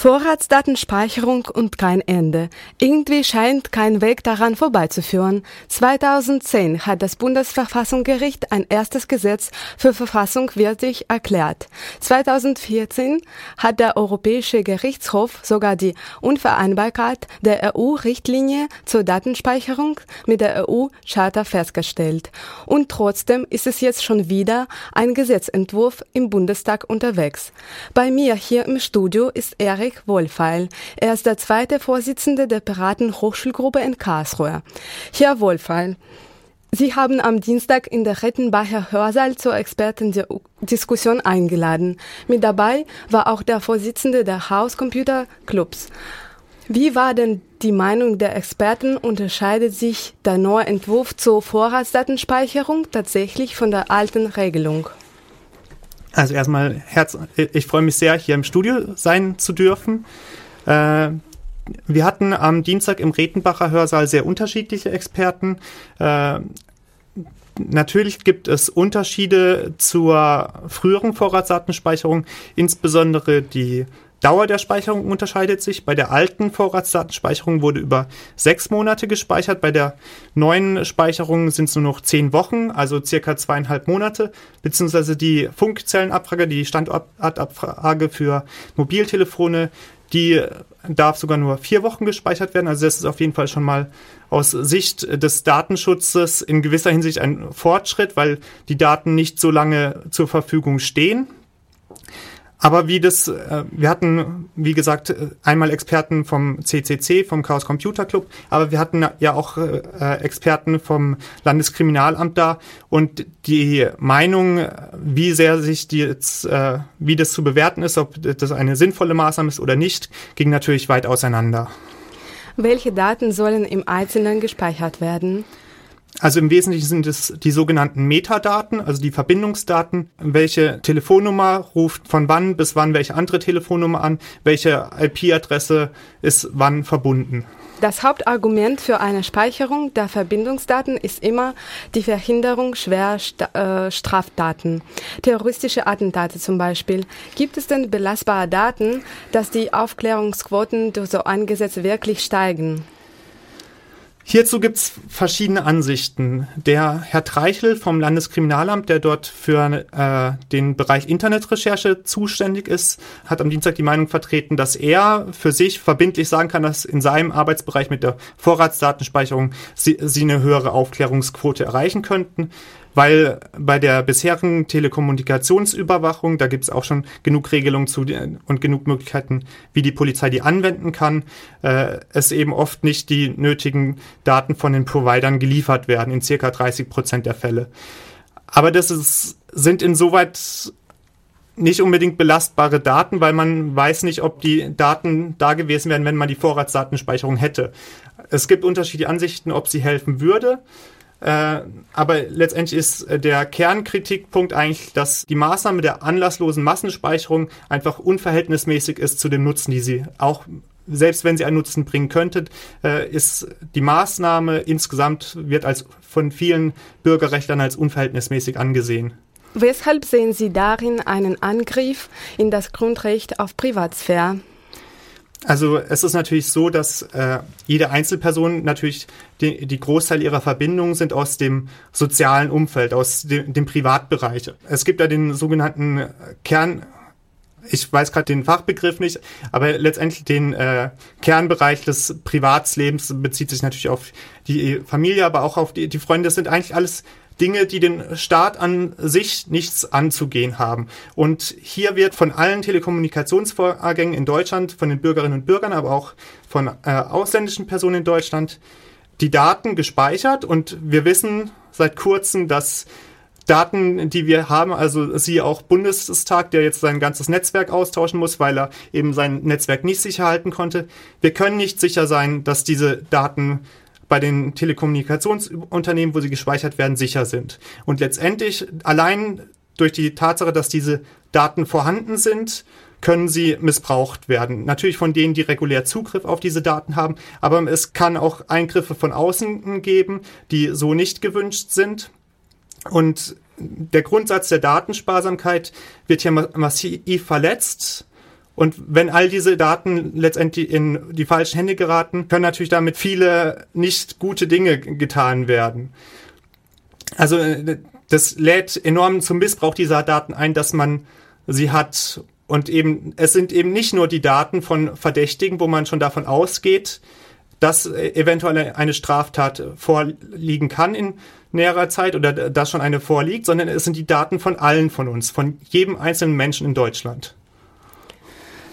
Vorratsdatenspeicherung und kein Ende. Irgendwie scheint kein Weg daran vorbeizuführen. 2010 hat das Bundesverfassungsgericht ein erstes Gesetz für verfassungswidrig erklärt. 2014 hat der Europäische Gerichtshof sogar die Unvereinbarkeit der EU-Richtlinie zur Datenspeicherung mit der EU-Charta festgestellt. Und trotzdem ist es jetzt schon wieder ein Gesetzentwurf im Bundestag unterwegs. Bei mir hier im Studio ist Erik Erik Wohlfeil. Er ist der zweite Vorsitzende der Piraten Hochschulgruppe in Karlsruhe. Herr Wohlfeil, Sie haben am Dienstag in der Rettenbacher Hörsaal zur Expertendiskussion eingeladen. Mit dabei war auch der Vorsitzende der Hauscomputer Clubs. Wie war denn die Meinung der Experten? Unterscheidet sich der neue Entwurf zur Vorratsdatenspeicherung tatsächlich von der alten Regelung? Also erstmal, Herz, ich freue mich sehr, hier im Studio sein zu dürfen. Äh, wir hatten am Dienstag im Retenbacher Hörsaal sehr unterschiedliche Experten. Äh, natürlich gibt es Unterschiede zur früheren Vorratsdatenspeicherung, insbesondere die Dauer der Speicherung unterscheidet sich. Bei der alten Vorratsdatenspeicherung wurde über sechs Monate gespeichert. Bei der neuen Speicherung sind es nur noch zehn Wochen, also circa zweieinhalb Monate. Beziehungsweise die Funkzellenabfrage, die Standortabfrage für Mobiltelefone, die darf sogar nur vier Wochen gespeichert werden. Also das ist auf jeden Fall schon mal aus Sicht des Datenschutzes in gewisser Hinsicht ein Fortschritt, weil die Daten nicht so lange zur Verfügung stehen. Aber wie das, äh, wir hatten, wie gesagt, einmal Experten vom CCC, vom Chaos Computer Club, aber wir hatten ja auch äh, Experten vom Landeskriminalamt da und die Meinung, wie sehr sich die jetzt, äh, wie das zu bewerten ist, ob das eine sinnvolle Maßnahme ist oder nicht, ging natürlich weit auseinander. Welche Daten sollen im Einzelnen gespeichert werden? Also im Wesentlichen sind es die sogenannten Metadaten, also die Verbindungsdaten. Welche Telefonnummer ruft von wann bis wann welche andere Telefonnummer an, welche IP-Adresse ist wann verbunden. Das Hauptargument für eine Speicherung der Verbindungsdaten ist immer die Verhinderung schwerer äh, Straftaten, terroristische Attentate zum Beispiel. Gibt es denn belastbare Daten, dass die Aufklärungsquoten durch so ein Gesetz wirklich steigen? Hierzu gibt es verschiedene Ansichten. Der Herr Treichel vom Landeskriminalamt, der dort für äh, den Bereich Internetrecherche zuständig ist, hat am Dienstag die Meinung vertreten, dass er für sich verbindlich sagen kann, dass in seinem Arbeitsbereich mit der Vorratsdatenspeicherung sie, sie eine höhere Aufklärungsquote erreichen könnten weil bei der bisherigen Telekommunikationsüberwachung, da gibt es auch schon genug Regelungen zu und genug Möglichkeiten, wie die Polizei die anwenden kann, äh, es eben oft nicht die nötigen Daten von den Providern geliefert werden, in circa 30 Prozent der Fälle. Aber das ist, sind insoweit nicht unbedingt belastbare Daten, weil man weiß nicht, ob die Daten da gewesen wären, wenn man die Vorratsdatenspeicherung hätte. Es gibt unterschiedliche Ansichten, ob sie helfen würde. Äh, aber letztendlich ist äh, der Kernkritikpunkt eigentlich, dass die Maßnahme der anlasslosen Massenspeicherung einfach unverhältnismäßig ist zu dem Nutzen, die sie auch selbst wenn sie einen Nutzen bringen könnte, äh, ist die Maßnahme insgesamt wird als von vielen Bürgerrechtlern als unverhältnismäßig angesehen. Weshalb sehen Sie darin einen Angriff in das Grundrecht auf Privatsphäre? Also es ist natürlich so, dass äh, jede Einzelperson natürlich die, die Großteil ihrer Verbindungen sind aus dem sozialen Umfeld, aus dem, dem Privatbereich. Es gibt ja den sogenannten Kern, ich weiß gerade den Fachbegriff nicht, aber letztendlich den äh, Kernbereich des Privatslebens bezieht sich natürlich auf die Familie, aber auch auf die, die Freunde. Das sind eigentlich alles Dinge, die den Staat an sich nichts anzugehen haben. Und hier wird von allen Telekommunikationsvorgängen in Deutschland, von den Bürgerinnen und Bürgern, aber auch von äh, ausländischen Personen in Deutschland, die Daten gespeichert. Und wir wissen seit kurzem, dass Daten, die wir haben, also siehe auch Bundestag, der jetzt sein ganzes Netzwerk austauschen muss, weil er eben sein Netzwerk nicht sicher halten konnte. Wir können nicht sicher sein, dass diese Daten bei den Telekommunikationsunternehmen, wo sie gespeichert werden, sicher sind. Und letztendlich allein durch die Tatsache, dass diese Daten vorhanden sind, können sie missbraucht werden. Natürlich von denen, die regulär Zugriff auf diese Daten haben, aber es kann auch Eingriffe von außen geben, die so nicht gewünscht sind. Und der Grundsatz der Datensparsamkeit wird hier massiv verletzt. Und wenn all diese Daten letztendlich in die falschen Hände geraten, können natürlich damit viele nicht gute Dinge getan werden. Also äh, das lädt enorm zum Missbrauch dieser Daten ein, dass man sie hat. Und eben, es sind eben nicht nur die Daten von Verdächtigen, wo man schon davon ausgeht, dass äh, eventuell eine Straftat vorliegen kann in näherer Zeit oder dass schon eine vorliegt, sondern es sind die Daten von allen von uns, von jedem einzelnen Menschen in Deutschland.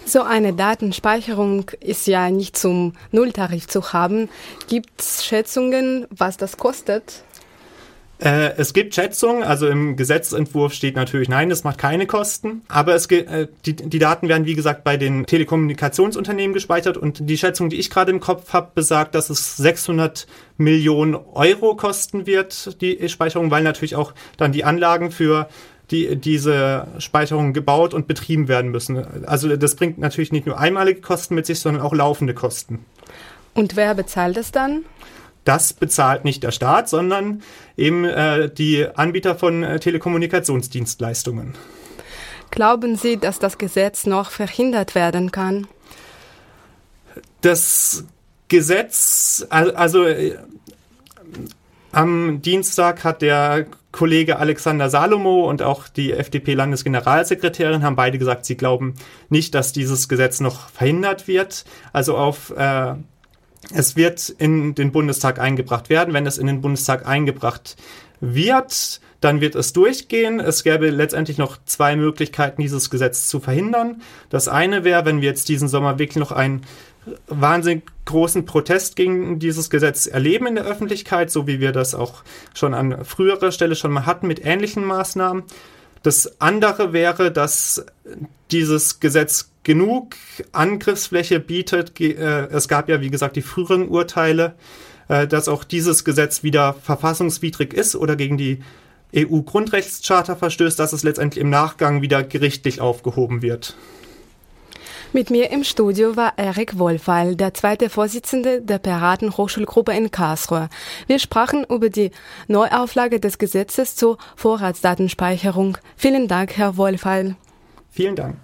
So eine Datenspeicherung ist ja nicht zum Nulltarif zu haben. Gibt es Schätzungen, was das kostet? Äh, es gibt Schätzungen, also im Gesetzentwurf steht natürlich nein, das macht keine Kosten, aber es, äh, die, die Daten werden wie gesagt bei den Telekommunikationsunternehmen gespeichert und die Schätzung, die ich gerade im Kopf habe, besagt, dass es 600 Millionen Euro kosten wird, die Speicherung, weil natürlich auch dann die Anlagen für die diese Speicherung gebaut und betrieben werden müssen. Also das bringt natürlich nicht nur einmalige Kosten mit sich, sondern auch laufende Kosten. Und wer bezahlt es dann? Das bezahlt nicht der Staat, sondern eben äh, die Anbieter von äh, Telekommunikationsdienstleistungen. Glauben Sie, dass das Gesetz noch verhindert werden kann? Das Gesetz, also äh, am Dienstag hat der Kollege Alexander Salomo und auch die FDP-Landesgeneralsekretärin haben beide gesagt, sie glauben nicht, dass dieses Gesetz noch verhindert wird. Also auf äh, es wird in den Bundestag eingebracht werden. Wenn es in den Bundestag eingebracht wird, dann wird es durchgehen. Es gäbe letztendlich noch zwei Möglichkeiten, dieses Gesetz zu verhindern. Das eine wäre, wenn wir jetzt diesen Sommer wirklich noch einen wahnsinnig großen Protest gegen dieses Gesetz erleben in der Öffentlichkeit, so wie wir das auch schon an früherer Stelle schon mal hatten mit ähnlichen Maßnahmen. Das andere wäre, dass dieses Gesetz genug Angriffsfläche bietet. Äh, es gab ja, wie gesagt, die früheren Urteile, dass auch dieses Gesetz wieder verfassungswidrig ist oder gegen die EU-Grundrechtscharta verstößt, dass es letztendlich im Nachgang wieder gerichtlich aufgehoben wird. Mit mir im Studio war Erik Wohlfeil, der zweite Vorsitzende der Piraten Hochschulgruppe in Karlsruhe. Wir sprachen über die Neuauflage des Gesetzes zur Vorratsdatenspeicherung. Vielen Dank, Herr Wohlfeil. Vielen Dank.